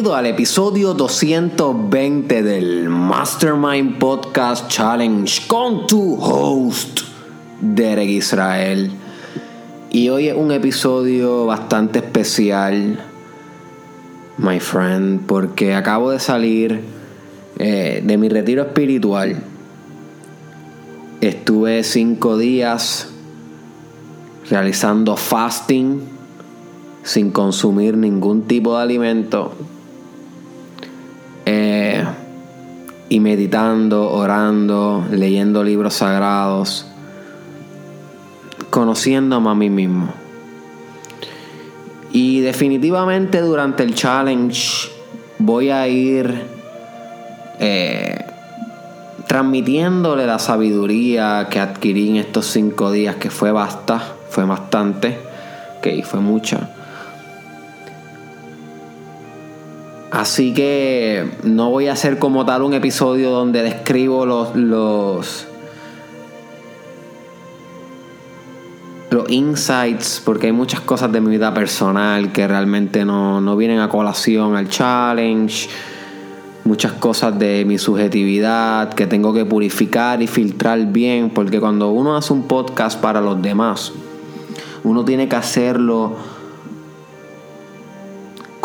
Bienvenido al episodio 220 del Mastermind Podcast Challenge con tu host, Derek Israel. Y hoy es un episodio bastante especial, my friend, porque acabo de salir eh, de mi retiro espiritual. Estuve cinco días realizando fasting sin consumir ningún tipo de alimento y meditando, orando, leyendo libros sagrados conociéndome a mí mismo. Y definitivamente durante el challenge voy a ir eh, transmitiéndole la sabiduría que adquirí en estos cinco días, que fue basta, fue bastante, que fue mucha. Así que no voy a hacer como tal un episodio donde describo los, los los insights, porque hay muchas cosas de mi vida personal que realmente no, vienen a colación al challenge, muchas cosas de mi subjetividad que tengo que purificar y filtrar bien, porque cuando uno hace un podcast para los demás, uno tiene que hacerlo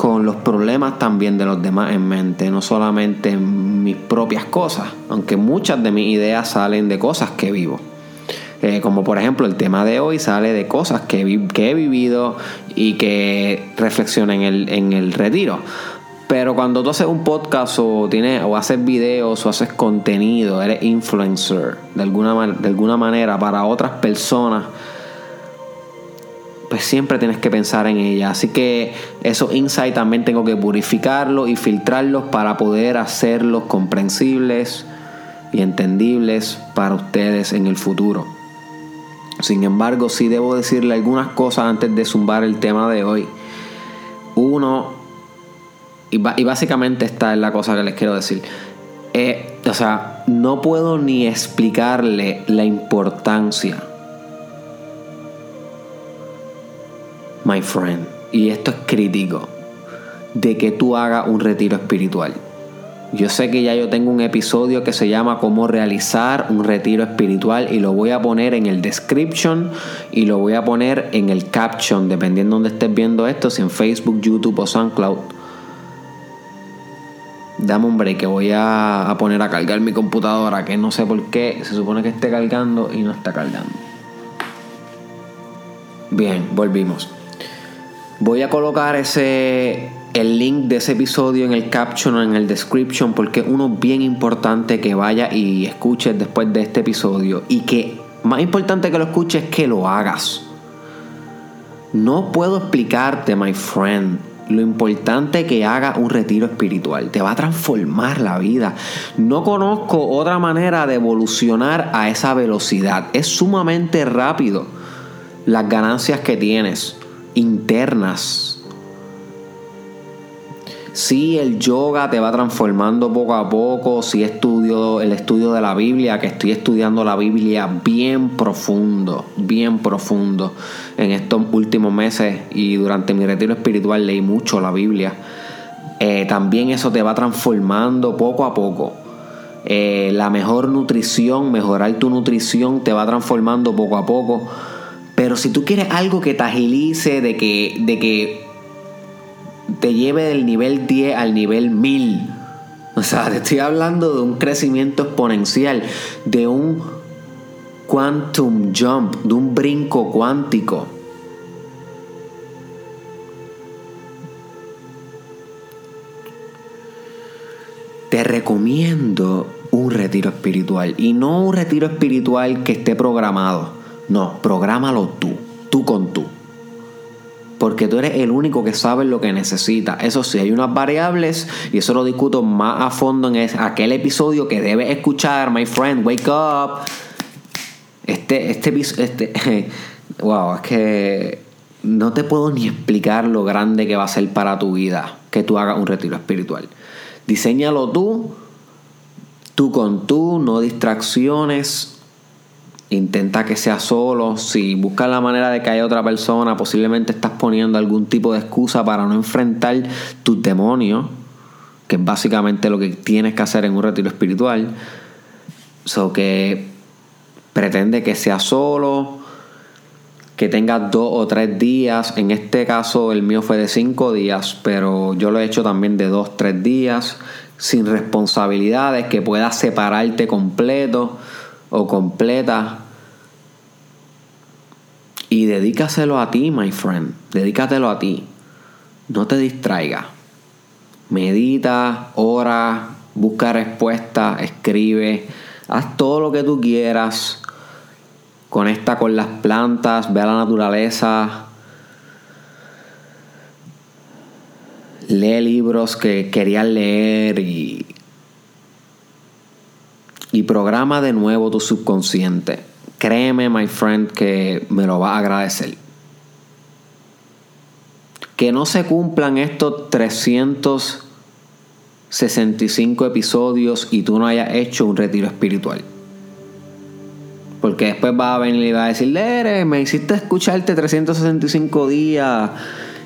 con los problemas también de los demás en mente, no solamente mis propias cosas, aunque muchas de mis ideas salen de cosas que vivo. Eh, como por ejemplo el tema de hoy sale de cosas que, he vivido y que reflexiono en el, en el retiro. Pero cuando tú haces un podcast o, tienes, o haces videos o haces contenido, eres influencer de alguna, de alguna manera para otras personas, pues siempre tienes que pensar en ella. Así que esos insights también tengo que purificarlos y filtrarlos para poder hacerlos comprensibles y entendibles para ustedes en el futuro. Sin embargo, sí debo decirle algunas cosas antes de zumbar el tema de hoy. Uno, y, básicamente esta es la cosa que les quiero decir. Eh, o sea, no puedo ni explicarle la importancia, my friend, y esto es crítico, de que tú hagas un retiro espiritual. Yo sé que ya yo tengo un episodio que se llama Cómo realizar un retiro espiritual y lo voy a poner en el description y lo voy a poner en el caption, dependiendo de dónde estés viendo esto, si en Facebook, YouTube o SoundCloud. Dame un break que voy a, a poner a cargar mi computadora, que no sé por qué se supone que esté cargando y no está cargando. Bien, volvimos. Voy a colocar ese el link de ese episodio en el caption o en el description porque es uno bien importante que vaya y escuches después de este episodio y que más importante que lo escuches es que lo hagas. No puedo explicarte, my friend, lo importante que haga un retiro espiritual. Te va a transformar la vida. No conozco otra manera de evolucionar a esa velocidad. Es sumamente rápido las ganancias que tienes internas si el yoga te va transformando poco a poco, si estudio el estudio de la Biblia, que estoy estudiando la Biblia bien profundo, bien profundo en estos últimos meses y durante mi retiro espiritual leí mucho la Biblia. Eh, también eso te va transformando poco a poco. Eh, la mejor nutrición, mejorar tu nutrición te va transformando poco a poco. Pero si tú quieres algo que te agilice, de que, de que te lleve del nivel 10 al nivel 1000. O sea, te estoy hablando de un crecimiento exponencial, de un quantum jump, de un brinco cuántico. Te recomiendo un retiro espiritual y no un retiro espiritual que esté programado. No, prográmalo tú, tú con tú porque tú eres el único que sabe lo que necesita. Eso sí, hay unas variables y eso lo discuto más a fondo en aquel episodio que debes escuchar, my friend, wake up. Este, este, este, wow, es que no te puedo ni explicar lo grande que va a ser para tu vida que tú hagas un retiro espiritual. Diseñalo tú, tú con tú, no distracciones. Intenta que sea solo. Si buscas la manera de que haya otra persona, posiblemente estás poniendo algún tipo de excusa para no enfrentar tus demonios, que es básicamente lo que tienes que hacer en un retiro espiritual. So que pretende que sea solo, que tengas dos o tres días. En este caso, el mío fue de cinco días, pero yo lo he hecho también de dos, tres días, sin responsabilidades, que puedas separarte completo o completa. Y dedícaselo a ti, my friend. Dedícatelo a ti. No te distraigas. Medita, ora, busca respuestas, escribe, haz todo lo que tú quieras. Conecta con las plantas, ve a la naturaleza. Lee libros que querías leer y y programa de nuevo tu subconsciente. Créeme, my friend, que me lo va a agradecer. Que no se cumplan estos 365 episodios y tú no hayas hecho un retiro espiritual. Porque después va a venir y va a decir, Lere, me hiciste escucharte 365 días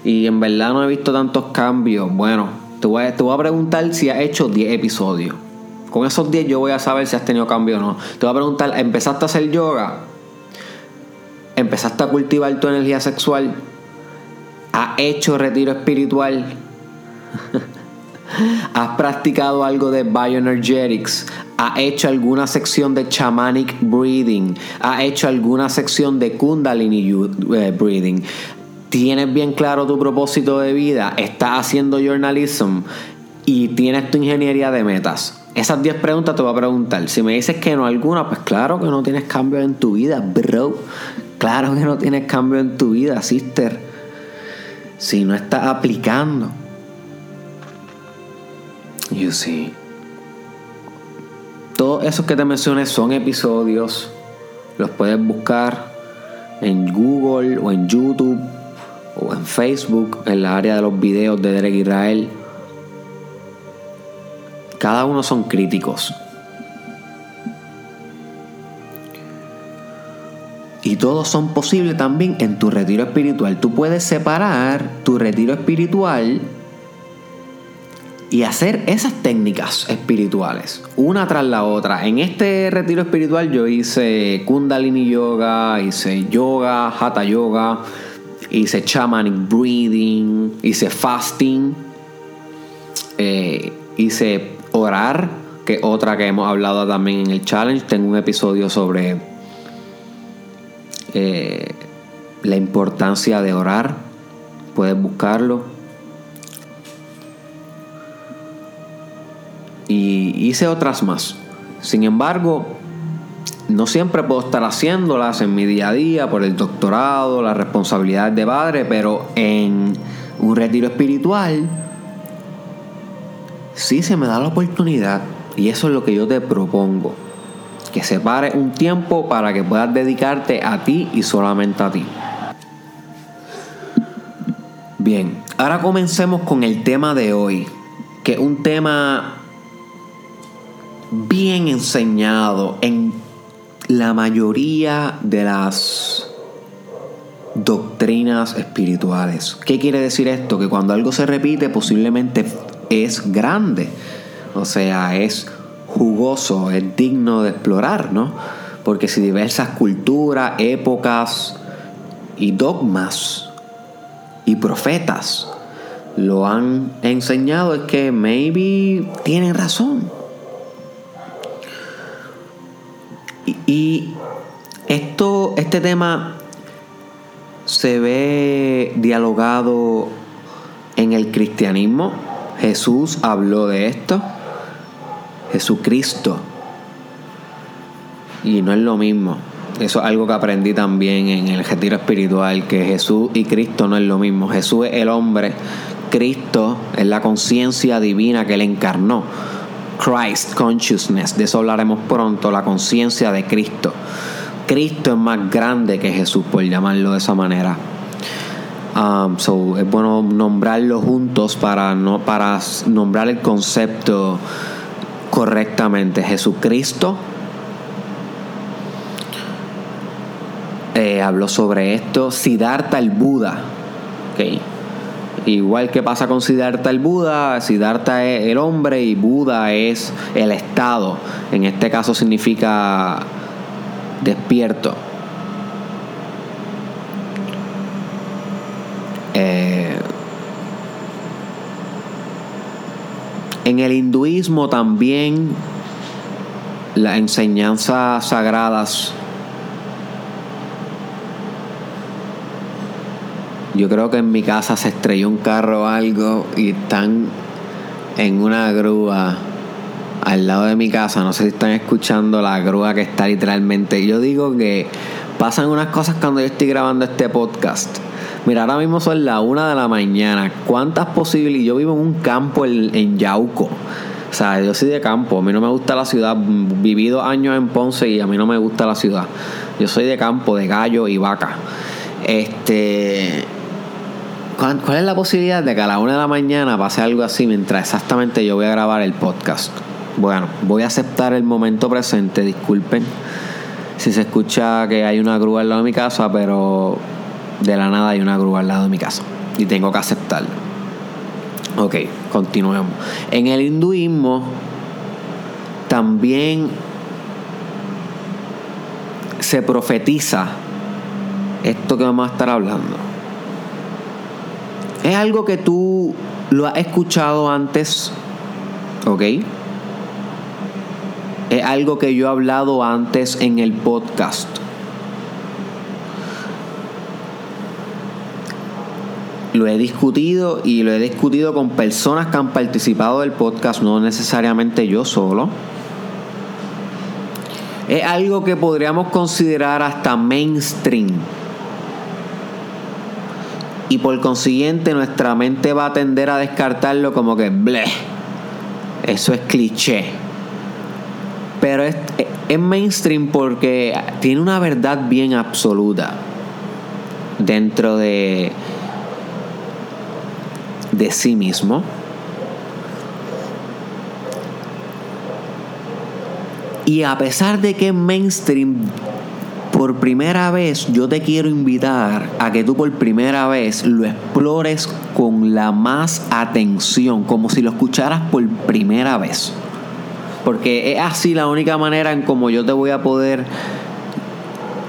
y en verdad no he visto tantos cambios. Bueno, te voy a, te voy a preguntar si has hecho 10 episodios. Con esos 10 yo voy a saber si has tenido cambio o no. Te voy a preguntar, ¿empezaste a hacer yoga? ¿Empezaste a cultivar tu energía sexual? ¿Has hecho retiro espiritual? ¿Has practicado algo de bioenergetics? ¿Has hecho alguna sección de shamanic breathing? ¿Has hecho alguna sección de kundalini eh, breathing? ¿Tienes bien claro tu propósito de vida? ¿Estás haciendo journalism? ¿Y tienes tu ingeniería de metas? Esas 10 preguntas te voy a preguntar. Si me dices que no alguna, pues claro que no tienes cambio en tu vida, bro. Claro que no tienes cambio en tu vida, sister. Si no estás aplicando. You see. Todos esos que te mencioné son episodios. Los puedes buscar en Google o en YouTube o en Facebook, en la área de los videos de Derek Israel. Cada uno son críticos. Y todos son posibles también en tu retiro espiritual. Tú puedes separar tu retiro espiritual y hacer esas técnicas espirituales, una tras la otra. En este retiro espiritual yo hice Kundalini Yoga, hice yoga, Hatha Yoga, hice Shamanic Breathing, hice Fasting, eh, hice orar, que otra que hemos hablado también en el challenge. Tengo un episodio sobre eh, la importancia de orar. Puedes buscarlo. Y hice otras más. Sin embargo, no siempre puedo estar haciéndolas en mi día a día por el doctorado, la responsabilidad de padre, pero en un retiro espiritual si se me da la oportunidad, y eso es lo que yo te propongo, que separe un tiempo para que puedas dedicarte a ti y solamente a ti. Bien, ahora comencemos con el tema de hoy, que es un tema bien enseñado en la mayoría de las doctrinas espirituales. ¿Qué quiere decir esto? Que cuando algo se repite posiblemente es grande, o sea, es jugoso, es digno de explorar, ¿no? Porque si diversas culturas, épocas y dogmas y profetas lo han enseñado, es que maybe tienen razón. Y, esto, este tema se ve dialogado en el cristianismo, Jesús habló de esto. Jesucristo. Y no es lo mismo. Eso es algo que aprendí también en el retiro espiritual, que Jesús y Cristo no es lo mismo. Jesús es el hombre, Cristo es la conciencia divina que él encarnó. Christ Consciousness, de eso hablaremos pronto, la conciencia de Cristo. Cristo es más grande que Jesús, por llamarlo de esa manera. Um, so, es bueno nombrarlo juntos para, no, para nombrar el concepto correctamente. Jesucristo eh, habló sobre esto. Siddhartha el Buda. Okay. Igual que pasa con Siddhartha el Buda, Siddhartha es el hombre y Buda es el estado. En este caso significa despierto. En el hinduismo también las enseñanzas sagradas Yo creo que en mi casa se estrelló un carro o algo y están en una grúa al lado de mi casa. No sé si están escuchando la grúa que está literalmente. Yo digo que pasan unas cosas cuando yo estoy grabando este podcast. Mira, ahora mismo son las una de la mañana. ¿Cuántas posibilidades? Yo vivo en un campo en, Yauco. O sea, yo soy de campo. A mí no me gusta la ciudad. Viví dos años en Ponce y a mí no me gusta la ciudad. Yo soy de campo, de gallo y vaca. Este ¿Cuál, es la posibilidad de que a la una de la mañana pase algo así mientras exactamente yo voy a grabar el podcast? Bueno, voy a aceptar el momento presente, disculpen si se escucha que hay una grúa al lado de mi casa, pero de la nada hay una grúa al lado de mi casa y tengo que aceptarlo. Ok, continuemos. En el hinduismo también se profetiza esto que vamos a estar hablando. Es algo que tú lo has escuchado antes, ¿ok? Es algo que yo he hablado antes en el podcast. Lo he discutido y lo he discutido con personas que han participado del podcast, no necesariamente yo solo. Es algo que podríamos considerar hasta mainstream y por consiguiente nuestra mente va a tender a descartarlo como que bleh, eso es cliché. Pero es, mainstream porque tiene una verdad bien absoluta dentro de, de sí mismo. Y a pesar de que mainstream, por primera vez yo te quiero invitar a que tú por primera vez lo explores con la más atención, como si lo escucharas por primera vez. Porque es así la única manera en como yo te voy a poder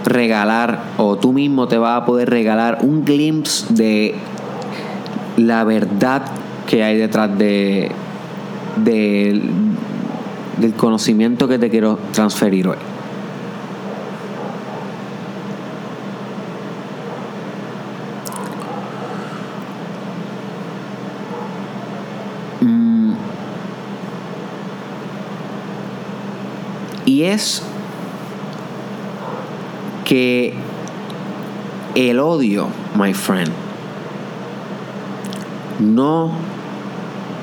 regalar o tú mismo te vas a poder regalar un glimpse de la verdad que hay detrás de, de del conocimiento que te quiero transferir hoy. Y es que el odio, my friend, no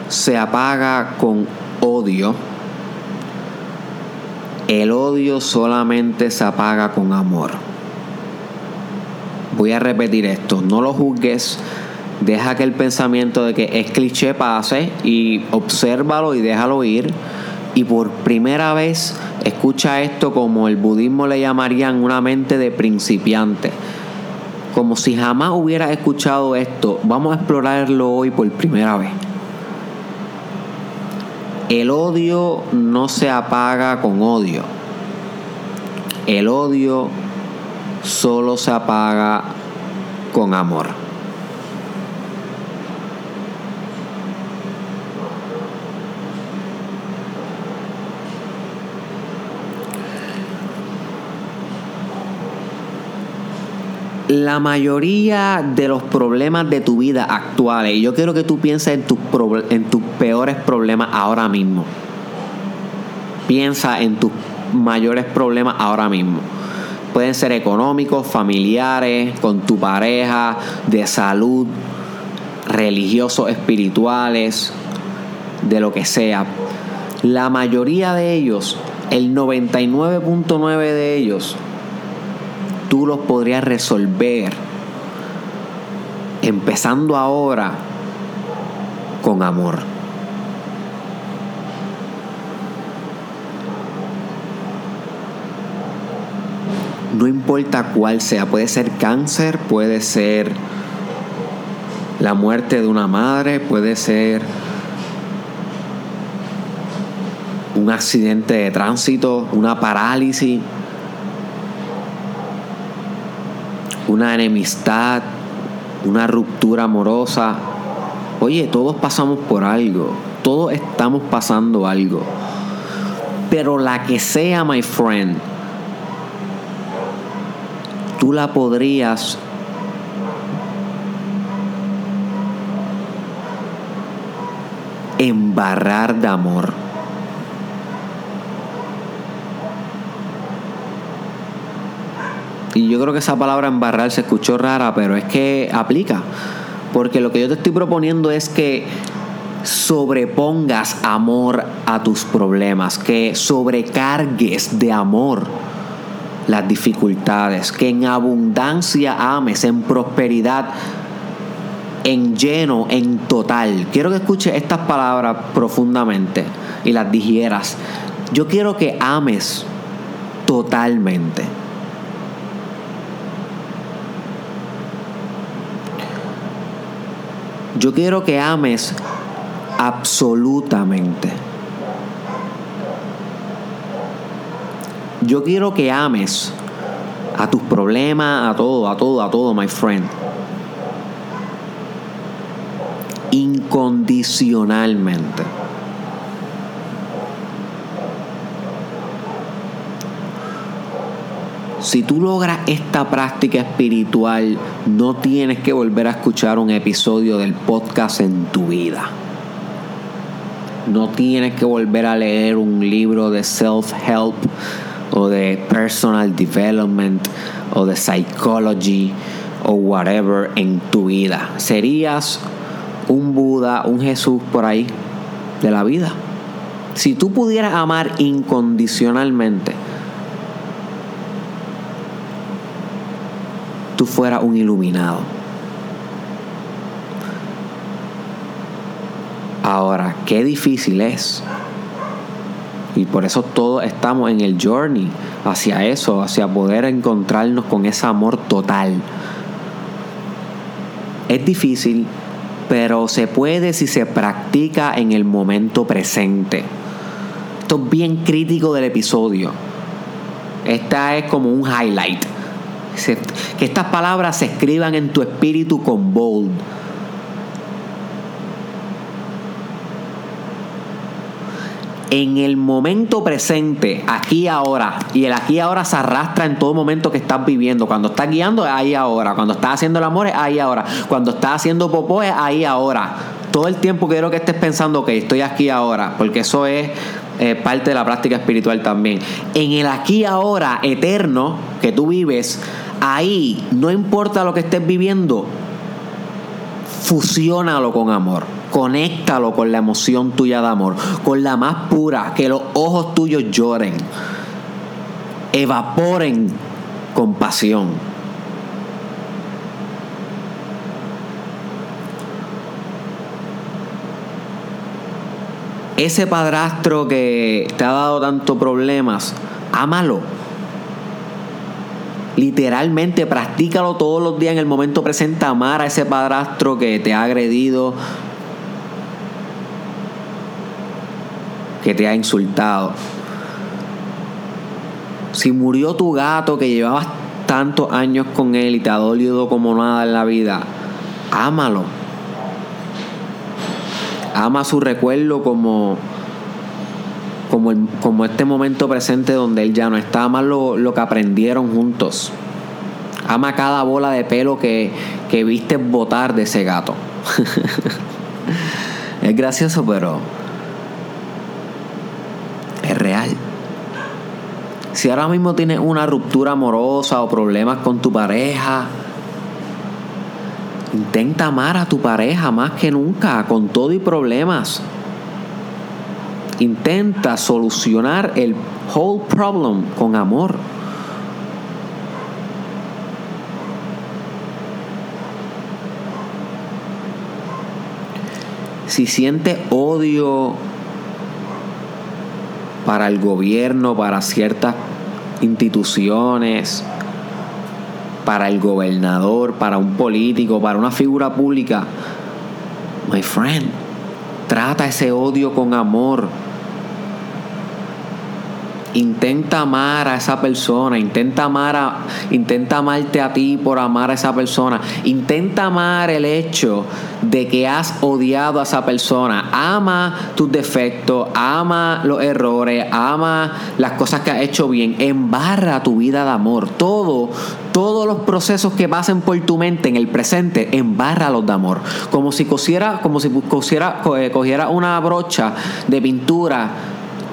se apaga con odio. El odio solamente se apaga con amor. Voy a repetir esto, no lo juzgues, deja que el pensamiento de que es cliché pase y obsérvalo y déjalo ir. Y por primera vez Escucha esto como el budismo le llamarían una mente de principiante. Como si jamás hubieras escuchado esto, vamos a explorarlo hoy por primera vez. El odio no se apaga con odio. El odio solo se apaga con amor. La mayoría de los problemas de tu vida actuales, y yo quiero que tú pienses en tus, en tus peores problemas ahora mismo. Piensa en tus mayores problemas ahora mismo. Pueden ser económicos, familiares, con tu pareja, de salud, religiosos, espirituales, de lo que sea. La mayoría de ellos, el 99.9 de ellos, tú los podrías resolver empezando ahora con amor. no importa cuál sea, puede ser cáncer, puede ser la muerte de una madre, puede ser un accidente de tránsito, una parálisis, una enemistad, una ruptura amorosa. Oye, todos pasamos por algo, todos estamos pasando algo. Pero la que sea, my friend, tú la podrías embarrar de amor. Y yo creo que esa palabra embarrar se escuchó rara, pero es que aplica. Porque lo que yo te estoy proponiendo es que sobrepongas amor a tus problemas, que sobrecargues de amor las dificultades, que en abundancia ames, en prosperidad, en lleno, en total. Quiero que escuches estas palabras profundamente y las digieras. Yo quiero que ames totalmente. Yo quiero que ames absolutamente. Yo quiero que ames a tus problemas, a todo, a todo, a todo, my friend. Incondicionalmente. Si tú logras esta práctica espiritual, no tienes que volver a escuchar un episodio del podcast en tu vida. No tienes que volver a leer un libro de self-help o de personal development o de psychology o whatever en tu vida. Serías un Buda, un Jesús por ahí de la vida. Si tú pudieras amar incondicionalmente, tú fueras un iluminado. Ahora, qué difícil es. Y por eso todos estamos en el journey hacia eso, hacia poder encontrarnos con ese amor total. Es difícil, pero se puede si se practica en el momento presente. Esto es bien crítico del episodio. Esta es como un highlight que estas palabras se escriban en tu espíritu con bold. en el momento presente, aquí ahora, y el aquí ahora se arrastra en todo momento que estás viviendo. Cuando estás guiando es ahí ahora, cuando estás haciendo el amor es ahí ahora, cuando estás haciendo popó es ahí ahora. Todo el tiempo quiero que estés pensando que estoy aquí ahora, porque eso es eh, parte de la práctica espiritual también. En el aquí ahora eterno que tú vives, ahí, no importa lo que estés viviendo, fusiónalo con amor. Conéctalo con la emoción tuya de amor, con la más pura, que los ojos tuyos lloren, evaporen con pasión. Ese padrastro que te ha dado tantos problemas, ámalo literalmente practícalo todos los días en el momento presente, amar a ese padrastro que te ha agredido, que te ha insultado. Si murió tu gato que llevabas tantos años con él y te ha dolido como nada en la vida, ámalo. Ama su recuerdo como como, como este momento presente donde él ya no está. Ama lo, lo que aprendieron juntos. Ama cada bola de pelo que, que viste botar de ese gato. es gracioso, pero es real. Si ahora mismo tienes una ruptura amorosa o problemas con tu pareja, intenta amar a tu pareja más que nunca, con todo y problemas. Intenta solucionar el whole problem con amor. Si siente odio para el gobierno, para ciertas instituciones, para el gobernador, para un político, para una figura pública, my friend, trata ese odio con amor Intenta amar a esa persona, intenta amar a, intenta amarte a ti por amar a esa persona. Intenta amar el hecho de que has odiado a esa persona. Ama tus defectos, ama los errores, ama las cosas que has hecho bien. Embarra tu vida de amor. Todo, todos los procesos que pasen por tu mente en el presente, los de amor. Como si cosiera, como si cosiera, eh, cogiera una brocha de pintura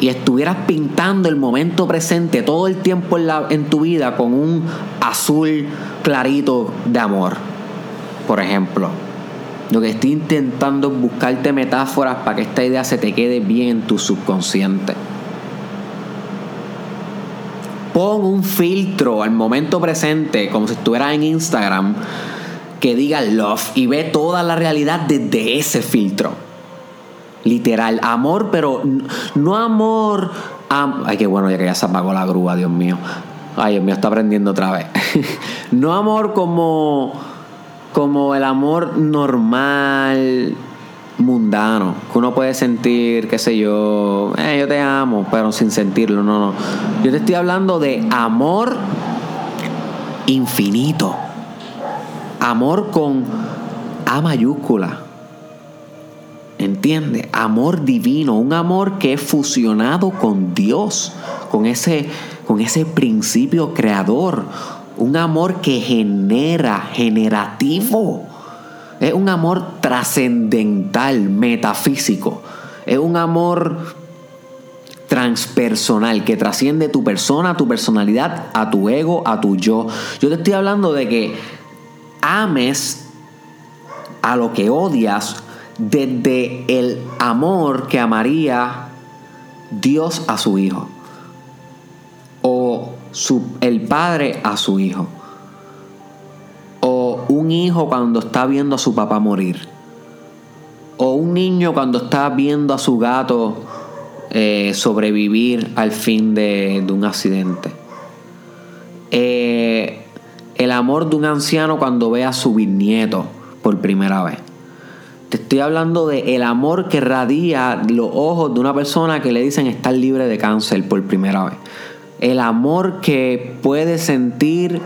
y estuvieras pintando el momento presente todo el tiempo en, la, en tu vida con un azul clarito de amor, por ejemplo. Lo que estoy intentando es buscarte metáforas para que esta idea se te quede bien en tu subconsciente. Pon un filtro al momento presente, como si estuvieras en Instagram, que diga love y ve toda la realidad desde ese filtro. Literal, amor, pero no amor. ay, qué bueno, ya que ya se apagó la grúa, Dios mío. Ay, Dios mío, está aprendiendo otra vez. no amor como, como el amor normal, mundano, que uno puede sentir, qué sé yo, eh, yo te amo, pero sin sentirlo, no, no. Yo te estoy hablando de amor infinito. Amor con A mayúscula. ¿Entiende? Amor divino, un amor que es fusionado con Dios, con ese, con ese principio creador, un amor que genera, generativo. Es un amor trascendental, metafísico. Es un amor transpersonal que trasciende tu persona, tu personalidad, a tu ego, a tu yo. Yo te estoy hablando de que ames a lo que odias desde el amor que amaría Dios a su hijo o el padre a su hijo o un hijo cuando está viendo a su papá morir o un niño cuando está viendo a su gato eh, sobrevivir al fin de, un accidente. Eh, el amor de un anciano cuando ve a su bisnieto por primera vez. Te estoy hablando de el amor que radia los ojos de una persona que le dicen estar libre de cáncer por primera vez. El amor que puede sentir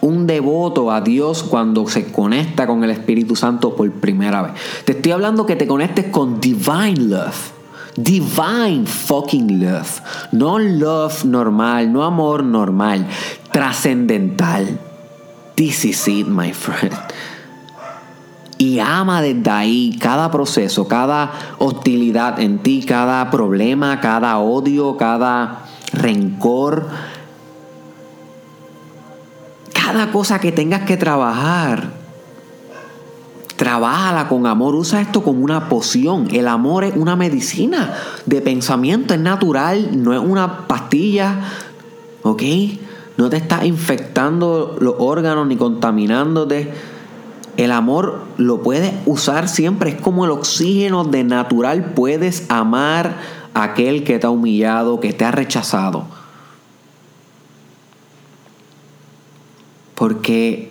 un devoto a Dios cuando se conecta con el Espíritu Santo por primera vez. Te estoy hablando que te conectes con divine love. Divine fucking love. No love normal, no amor normal. Trascendental. This is it, my friend y ama desde ahí cada proceso, cada hostilidad en ti, cada problema, cada odio, cada rencor, cada cosa que tengas que trabajar. Trabájala con amor, usa esto como una poción. El amor es una medicina de pensamiento, es natural, no es una pastilla, ¿ok? No te está infectando los órganos ni contaminándote el amor lo puedes usar siempre, es como el oxígeno de natural. Puedes amar a aquel que te ha humillado, que te ha rechazado. Porque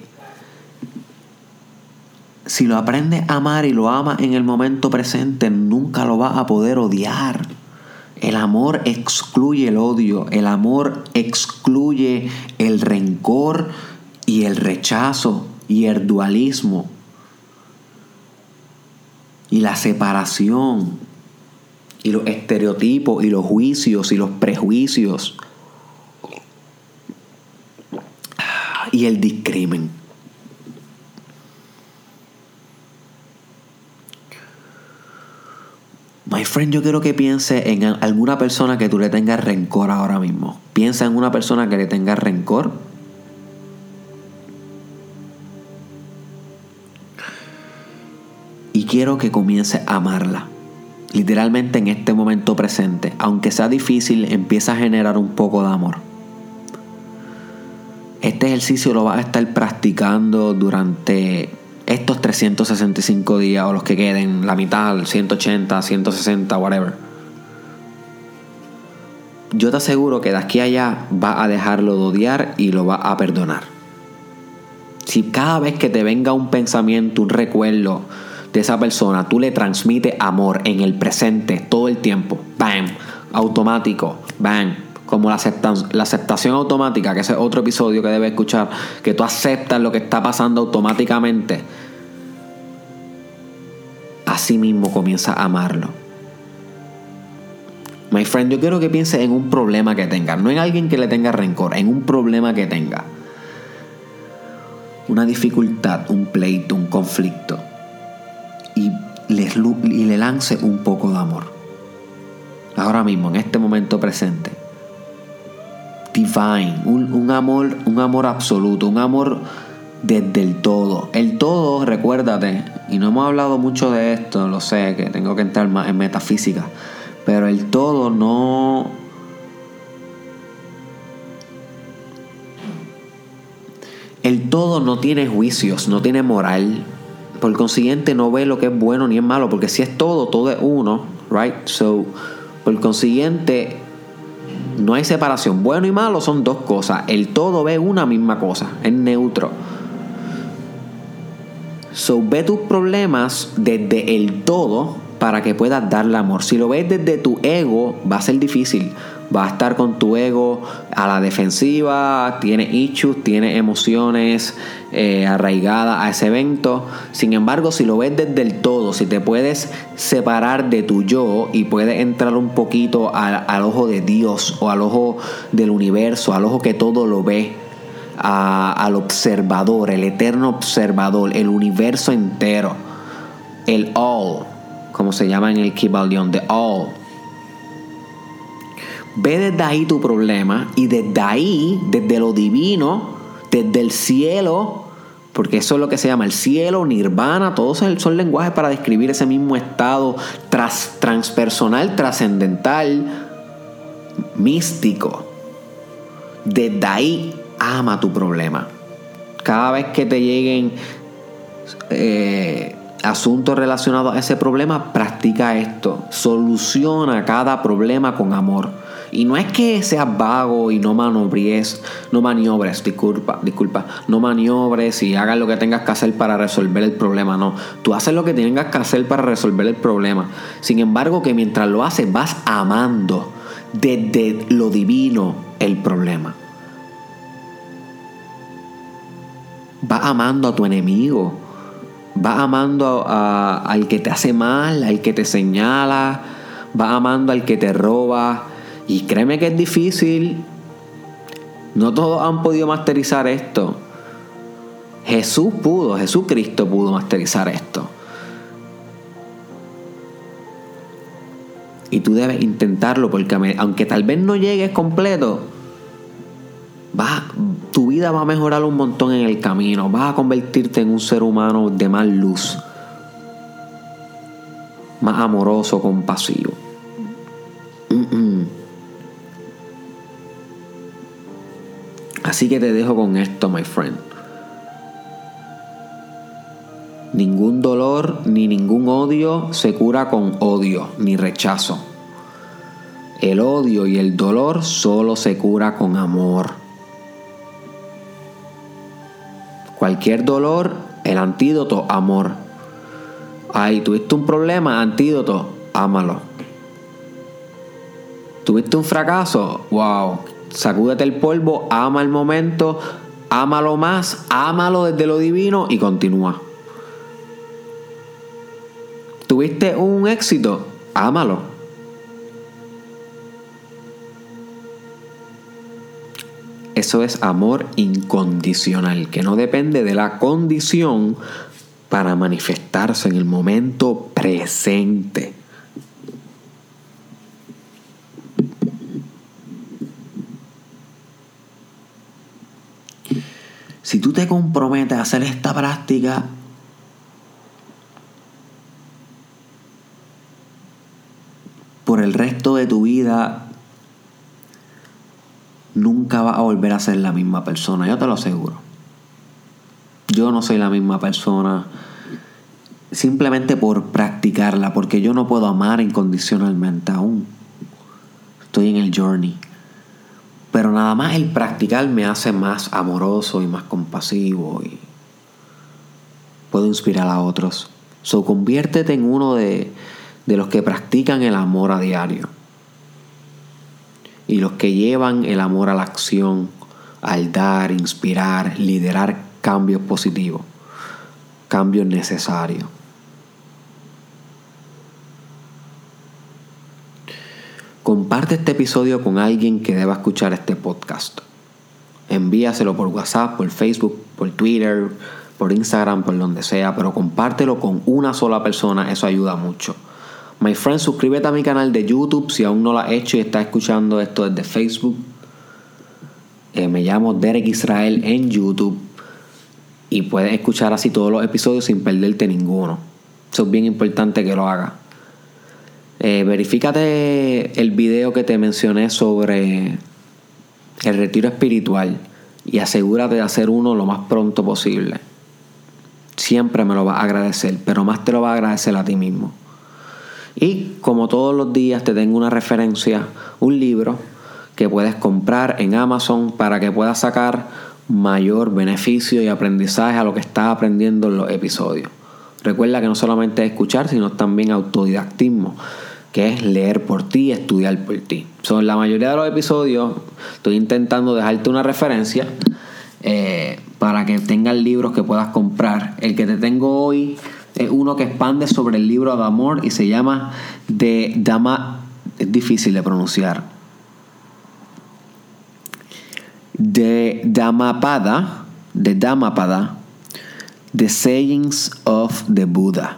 si lo aprendes a amar y lo amas en el momento presente, nunca lo vas a poder odiar. El amor excluye el odio, el amor excluye el rencor y el rechazo y el dualismo y la separación y los estereotipos y los juicios y los prejuicios y el discrimen. My friend, yo quiero que piense en alguna persona que tú le tengas rencor ahora mismo. Piensa en una persona que le tenga rencor quiero que comiences a amarla. Literalmente en este momento presente, aunque sea difícil, empieza a generar un poco de amor. Este ejercicio lo vas a estar practicando durante estos 365 días o los que queden, la mitad, 180, 160, whatever. yo te aseguro que de aquí a allá va a dejarlo de odiar y lo va a perdonar. Si cada vez que te venga un pensamiento, un recuerdo de esa persona, tú le transmites amor en el presente todo el tiempo, bam, automático, bam, como la, aceptación automática, que ese es otro episodio que debes escuchar, que tú aceptas lo que está pasando automáticamente, así mismo comienza a amarlo. My friend, yo quiero que pienses en un problema que tenga, no en alguien que le tenga rencor, en un problema que tenga. Una dificultad, un pleito, un conflicto. Y le, lance un poco de amor. Ahora mismo, en este momento presente. Divine, un, un amor, un amor absoluto, un amor desde el todo. El todo, recuérdate, y no hemos hablado mucho de esto, lo sé, que tengo que entrar más en metafísica, pero el todo no... El todo no tiene juicios, no tiene moral. Por consiguiente no ve lo que es bueno ni es malo, porque si es todo, todo es uno, right? So, por consiguiente, no hay separación. Bueno y malo son dos cosas. El todo ve una misma cosa, es neutro. So, ve tus problemas desde el todo para que puedas darle amor. Si lo ves desde tu ego, va a ser difícil. Va a estar con tu ego a la defensiva, tiene issues, tiene emociones eh, arraigadas a ese evento. Sin embargo, si lo ves desde el todo, si te puedes separar de tu yo y puedes entrar un poquito al, al ojo de Dios o al ojo del universo, al ojo que todo lo ve, al observador, el eterno observador, el universo entero, el all, como se llama en el Kibalion, the all. Ve desde ahí tu problema y desde ahí, desde lo divino, desde el cielo, porque eso es lo que se llama el cielo, nirvana, todos son lenguajes para describir ese mismo estado transpersonal, trascendental, místico. Desde ahí ama tu problema. Cada vez que te lleguen eh, asuntos relacionados a ese problema, practica esto. Soluciona cada problema con amor. Y no es que seas vago y no maniobres, no maniobres, disculpa, disculpa, no maniobres y hagas lo que tengas que hacer para resolver el problema, no. Tú haces lo que tengas que hacer para resolver el problema. Sin embargo, que mientras lo haces vas amando desde lo divino el problema. vas amando a tu enemigo, vas amando al que te hace mal, al que te señala, vas amando al que te roba. Y créeme que es difícil. No todos han podido masterizar esto. Jesús pudo, Jesucristo pudo masterizar esto. Y tú debes intentarlo porque aunque tal vez no llegues completo, va, tu vida va a mejorar un montón en el camino. Vas a convertirte en un ser humano de más luz, más amoroso, compasivo. Así que te dejo con esto, my friend. Ningún dolor ni ningún odio se cura con odio ni rechazo. El odio y el dolor solo se cura con amor. Cualquier dolor, el antídoto, amor. Ay, tuviste un problema, antídoto, ámalo. Tuviste un fracaso, wow, sacúdete el polvo, ama el momento, ámalo más, ámalo desde lo divino y continúa. Tuviste un éxito, ámalo Eso es amor incondicional, que no depende de la condición para manifestarse en el momento presente. Si tú te comprometes a hacer esta práctica, por el resto de tu vida nunca vas a volver a ser la misma persona, yo te lo aseguro. Yo no soy la misma persona simplemente por practicarla, porque yo no puedo amar incondicionalmente aún. estoy en el journey. Pero nada más el practicar me hace más amoroso y más compasivo y puedo inspirar a otros. So, conviértete en uno de, de los que practican el amor a diario y los que llevan el amor a la acción, al dar, inspirar, liderar cambios positivos, cambios necesarios. Comparte este episodio con alguien que deba escuchar este podcast. Envíaselo por WhatsApp, por Facebook, por Twitter, por Instagram, por donde sea, pero compártelo con una sola persona, eso ayuda mucho. My friend, suscríbete a mi canal de YouTube si aún no lo has hecho y estás escuchando esto desde Facebook. Eh, me llamo Derek Israel en YouTube y puedes escuchar así todos los episodios sin perderte ninguno. Eso es bien importante que lo hagas. Eh, verifícate el video que te mencioné sobre el retiro espiritual y asegúrate de hacer uno lo más pronto posible. Siempre me lo vas a agradecer, pero más te lo vas a agradecer a ti mismo. Y como todos los días te tengo una referencia, un libro que puedes comprar en Amazon para que puedas sacar mayor beneficio y aprendizaje a lo que estás aprendiendo en los episodios. Recuerda que no solamente es escuchar, sino también autodidactismo, que es leer por ti estudiar por ti. Son la mayoría de los episodios estoy intentando dejarte una referencia eh, para que tengas libros que puedas comprar. El que te tengo hoy es uno que expande sobre el libro de amor y se llama de Dama. Es difícil de pronunciar. De Dhammapada, de Dhammapada The Sayings of the Buddha.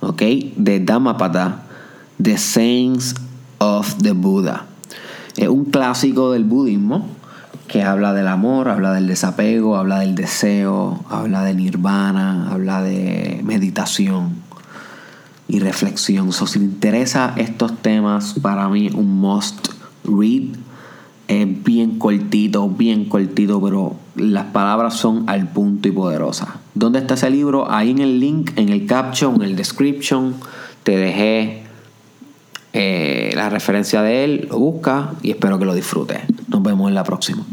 ¿Ok? De Dhammapada, The Sayings of the Buddha. Es un clásico del budismo que habla del amor, habla del desapego, habla del deseo, habla de nirvana, habla de meditación y reflexión. So, si te interesa estos temas, para mí un must read es bien cortito, bien cortito, pero las palabras son al punto y poderosas. ¿Dónde está ese libro? Ahí en el link, en el caption, en el description, te dejé eh, la referencia de él, lo busca y espero que lo disfrutes. Nos vemos en la próxima.